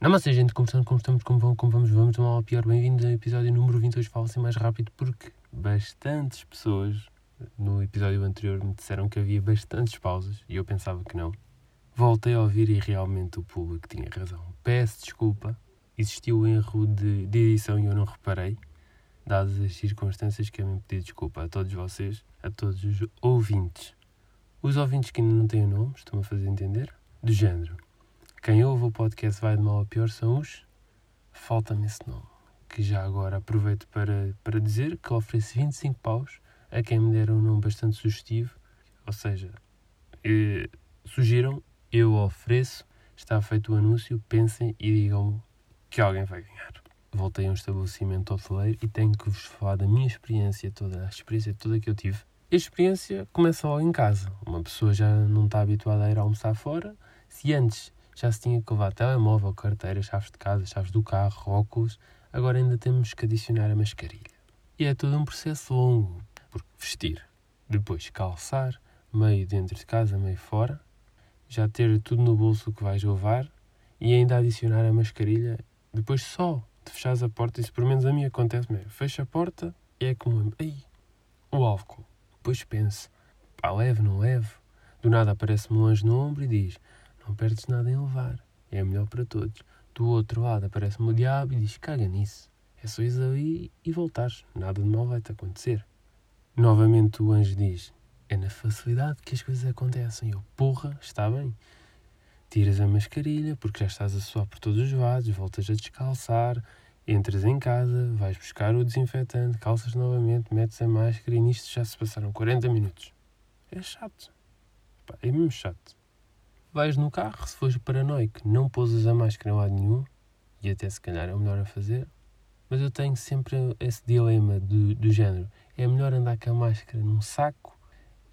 Não, mas a gente, como estamos, como estamos, como como vamos, vamos, mal ao pior. Bem-vindos ao episódio número 20. Hoje falo assim mais rápido porque bastantes pessoas no episódio anterior me disseram que havia bastantes pausas e eu pensava que não. Voltei a ouvir e realmente o público tinha razão. Peço desculpa, existiu um erro de, de edição e eu não reparei. Dadas as circunstâncias, quero me pedir desculpa a todos vocês, a todos os ouvintes. Os ouvintes que ainda não têm nome, estão a fazer entender? Do género. Quem ouve o podcast Vai de Mal a Pior são os. Falta-me esse nome. Que já agora aproveito para, para dizer que ofereço 25 paus a quem me der um nome bastante sugestivo. Ou seja, eh, sugiram, eu ofereço, está feito o anúncio, pensem e digam-me que alguém vai ganhar. Voltei a um estabelecimento hoteleiro e tenho que vos falar da minha experiência toda, a experiência toda que eu tive. A experiência começa logo em casa. Uma pessoa já não está habituada a ir almoçar fora. Se antes já se tinha que levar telemóvel, carteira, chaves de casa, chaves do carro, óculos, agora ainda temos que adicionar a mascarilha. E é todo um processo longo, porque vestir, depois calçar, meio dentro de casa, meio fora, já ter tudo no bolso que vais levar e ainda adicionar a mascarilha, depois só de fechares a porta, isso pelo menos a mim acontece mesmo, fecha a porta e é como, ei, o álcool. Depois penso, pá, leve, não leve. Do nada aparece-me um anjo no ombro e diz, não perdes nada em levar. É melhor para todos. Do outro lado aparece-me o diabo e diz: caga nisso. É só ir ali e voltares. Nada de mal vai-te acontecer. Novamente o anjo diz: é na facilidade que as coisas acontecem. Eu, porra, está bem. Tiras a mascarilha porque já estás a suar por todos os lados, voltas a descalçar, entras em casa, vais buscar o desinfetante, calças novamente, metes a máscara e nisto já se passaram 40 minutos. É chato. Pá, é mesmo chato vais no carro, se fores paranoico, não pousas a máscara em lado nenhum, e até se calhar é o melhor a fazer, mas eu tenho sempre esse dilema do, do género. É melhor andar com a máscara num saco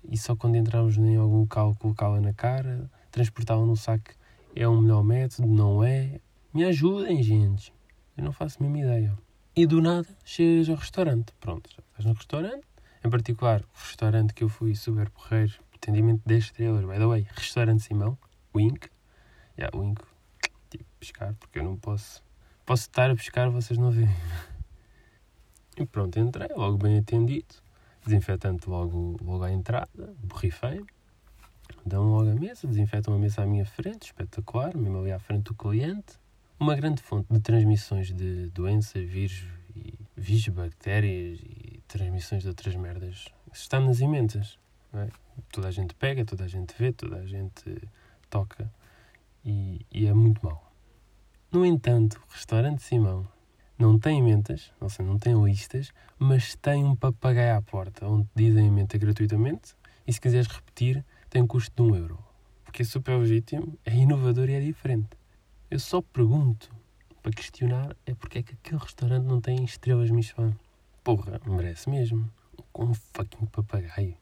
e só quando entrarmos em algum local colocá-la na cara, transportá-la no saco é o melhor método, não é? Me ajudem, gente. Eu não faço a mesma ideia. E do nada chegas ao restaurante. Pronto, já estás no restaurante. Em particular, o restaurante que eu fui super porreiro, atendimento 10 estrelas, by the way, restaurante Simão wink. Yeah, wink. Tipo, pescar, porque eu não posso. Posso estar a pescar, vocês não veem. E pronto, entrei, logo bem atendido. Desinfetante logo, logo à entrada, borrifei. Dão logo a mesa, desinfetam a mesa à minha frente, espetacular, mesmo ali à frente do cliente. Uma grande fonte de transmissões de doenças, vírus, e, vírus, bactérias e transmissões de outras merdas. Está nas imensas. É? Toda a gente pega, toda a gente vê, toda a gente toca e, e é muito mau. No entanto, o restaurante Simão não tem mentas, ou seja, não tem listas, mas tem um papagaio à porta onde dizem menta gratuitamente e se quiseres repetir tem um custo de um euro. Porque é super legítimo, é inovador e é diferente. Eu só pergunto para questionar é porque é que aquele restaurante não tem estrelas Michelin. Porra, merece mesmo. Com um fucking papagaio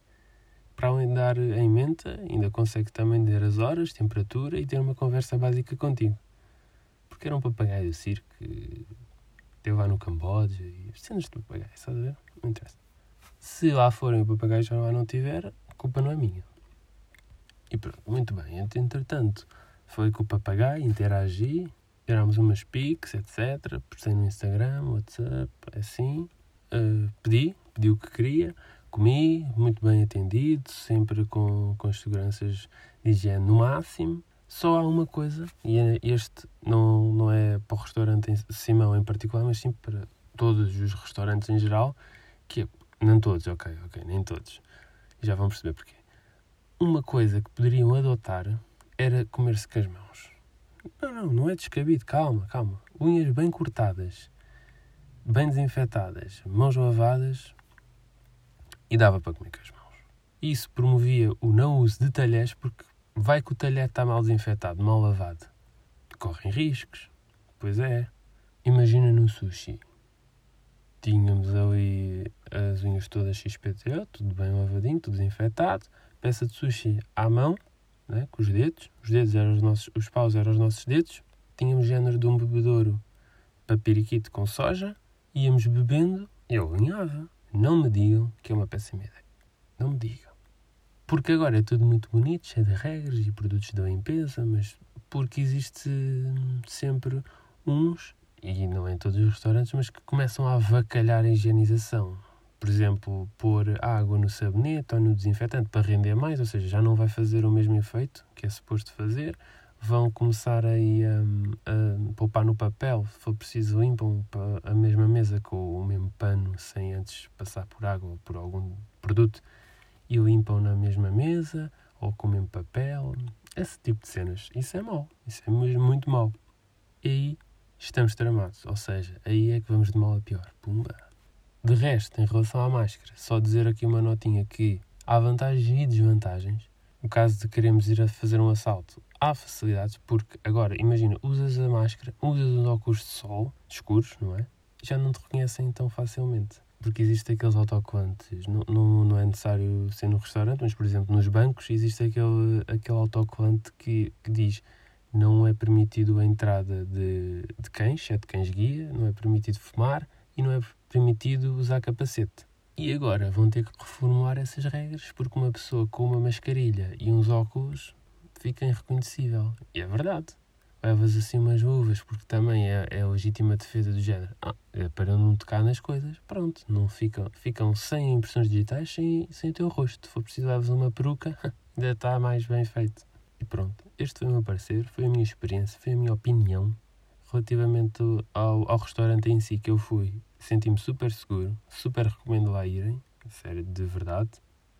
para além de dar em menta, ainda consegue também dizer as horas, temperatura e ter uma conversa básica contigo. Porque era um papagaio do circo que teve lá no Camboja e cenas de papagaio, estás a ver? Não interessa. Se lá forem o papagaio já lá não tiver, a culpa não é minha. E pronto, muito bem. Entretanto, foi com o papagaio, interagi, tirámos umas pics, etc. Postei no Instagram, WhatsApp, assim. Uh, pedi, pedi o que queria. Comi, muito bem atendido, sempre com, com as seguranças de higiene no máximo. Só há uma coisa, e é, este não, não é para o restaurante Simão em particular, mas sim para todos os restaurantes em geral, que é, não todos, ok, ok, nem todos. Já vão perceber porquê. Uma coisa que poderiam adotar era comer-se com as mãos. Não, não, não é descabido, calma, calma. Unhas bem cortadas, bem desinfetadas, mãos lavadas, e dava para comer com as mãos. Isso promovia o não uso de talheres porque vai que o talher está mal desinfetado, mal lavado. Correm riscos. Pois é. Imagina no sushi. Tínhamos ali as unhas todas XPTO, tudo bem lavadinho, tudo desinfetado. Peça de sushi à mão, né, com os dedos. Os dedos eram os nossos, os paus eram os nossos dedos. Tínhamos género de um bebedouro para periquito com soja. Íamos bebendo e eu alinhava. Não me digam que é uma péssima ideia. Não me digam. Porque agora é tudo muito bonito, cheio de regras e produtos de limpeza, mas porque existe sempre uns, e não em todos os restaurantes, mas que começam a avacalhar a higienização. Por exemplo, pôr água no sabonete ou no desinfetante para render mais, ou seja, já não vai fazer o mesmo efeito que é suposto fazer. Vão começar aí a, poupar no papel, se for preciso, limpam a mesma mesa com o mesmo pano, sem antes passar por água ou por algum produto, e limpam na mesma mesa ou com o mesmo papel. Esse tipo de cenas. Isso é mau. Isso é mesmo muito mau. E aí estamos tramados. Ou seja, aí é que vamos de mal a pior. Pumba. De resto, em relação à máscara, só dizer aqui uma notinha que há vantagens e desvantagens. No caso de queremos ir a fazer um assalto, há facilidades, porque agora, imagina, usas a máscara, usas os óculos de sol, escuros, não é? Já não te reconhecem tão facilmente porque existem aqueles autocolantes. Não, não, não é necessário ser no restaurante, mas, por exemplo, nos bancos existe aquele, aquele autocolante que, que diz não é permitido a entrada de, de cães, é de cães-guia, não é permitido fumar e não é permitido usar capacete. E agora vão ter que reformular essas regras porque uma pessoa com uma mascarilha e uns óculos fica irreconhecível. E é verdade levas assim umas luvas, porque também é, é a legítima defesa do género. Ah, é para não tocar nas coisas, pronto, não ficam, ficam sem impressões digitais, sem, sem o teu rosto. Se for preciso, levas uma peruca, ainda está mais bem feito. E pronto, este foi o meu parecer, foi a minha experiência, foi a minha opinião relativamente ao, ao restaurante em si que eu fui. Senti-me super seguro, super recomendo lá irem, sério, de verdade.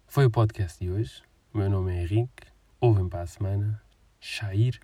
Foi o podcast de hoje. O meu nome é Henrique. Ouvem para a semana. Shair